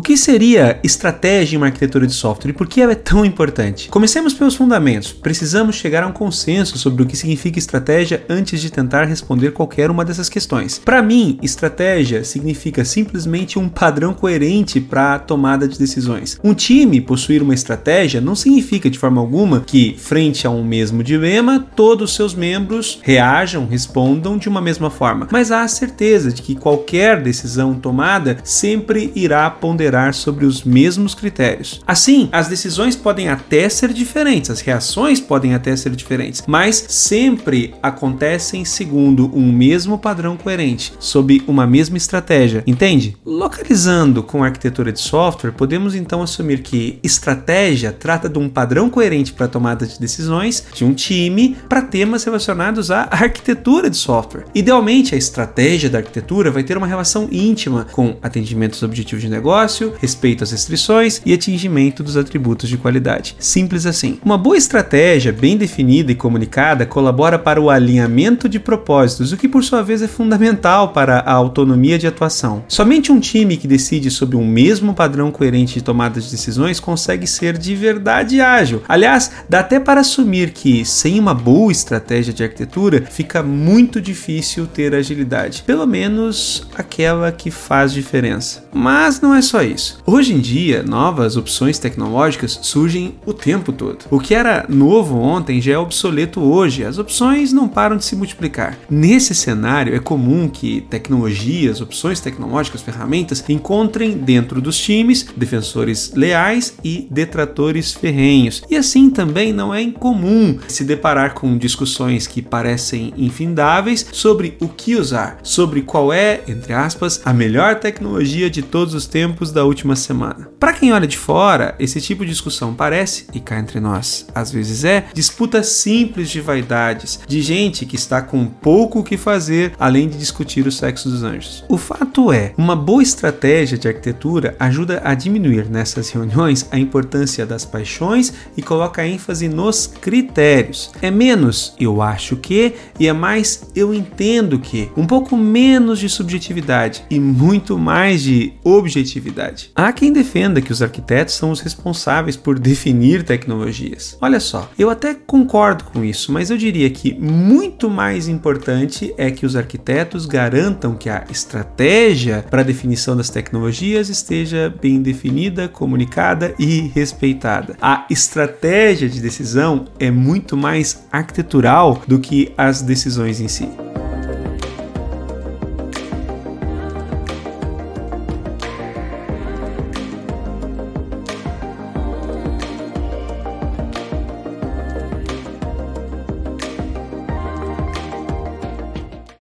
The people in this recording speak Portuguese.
que seria estratégia em uma arquitetura de software e por que ela é tão importante? Comecemos pelos fundamentos. Precisamos chegar a um consenso sobre o que significa estratégia antes de tentar responder qualquer uma dessas questões. Para mim, estratégia significa simplesmente um padrão coerente para a tomada de decisões. Um time possuir uma estratégia não significa de forma alguma que, frente a um mesmo dilema, todos os seus membros reajam, respondam de uma mesma forma, mas há a certeza de que qualquer decisão tomada sempre irá ponderar sobre os mesmos critérios. Assim, as decisões podem até ser diferentes, as reações podem até ser diferentes, mas sempre acontecem segundo um mesmo padrão coerente, sob uma mesma estratégia, entende? Localizando com a arquitetura de software, podemos então assumir que estratégia trata de um padrão coerente para tomada de decisões de um time para temas relacionados à arquitetura de software. Idealmente, a estratégia da arquitetura vai ter uma relação íntima com atendimento aos objetivos de negócio, respeito às restrições e atingimento dos atributos de qualidade. Simples assim. Uma boa estratégia, bem definida e comunicada, colabora para o alinhamento de propósitos, o que por sua vez é fundamental para a autonomia de atuação. Somente um time que decide sob um mesmo padrão coerente de tomada de decisões consegue ser de verdade ágil. Aliás, dá até para assumir que sem uma boa estratégia de arquitetura fica muito difícil ter agilidade, pelo menos aquela que faz diferença. Mas não é só isso. Hoje em dia, novas opções tecnológicas surgem o tempo todo. O que era novo ontem já é obsoleto hoje. As opções não param de se multiplicar. Nesse cenário, é comum que tecnologias, opções tecnológicas, ferramentas encontrem dentro dos times defensores leais e detratores ferrenhos. E assim também não é incomum se deparar com discussões que parecem infindáveis sobre o que usar, sobre qual é, entre aspas, a melhor tecnologia de todos os tempos da última semana. Para quem olha de fora, esse tipo de discussão parece, e cá entre nós, às vezes é, disputa simples de vaidades, de gente que está com pouco o que fazer além de discutir o sexo dos anjos. O fato é, uma boa estratégia de arquitetura ajuda a diminuir nessas reuniões a importância das paixões e coloca ênfase nos critérios. É menos eu acho que e é mais eu entendo que. Um pouco menos de subjetividade e muito mais de objetividade. Há quem defenda que os arquitetos são os responsáveis por definir tecnologias. Olha só, eu até concordo com isso, mas eu diria que muito mais importante é que os arquitetos garantam que a estratégia para a definição das tecnologias esteja bem definida, comunicada e respeitada. A estratégia de decisão é muito mais arquitetural do que as decisões em si.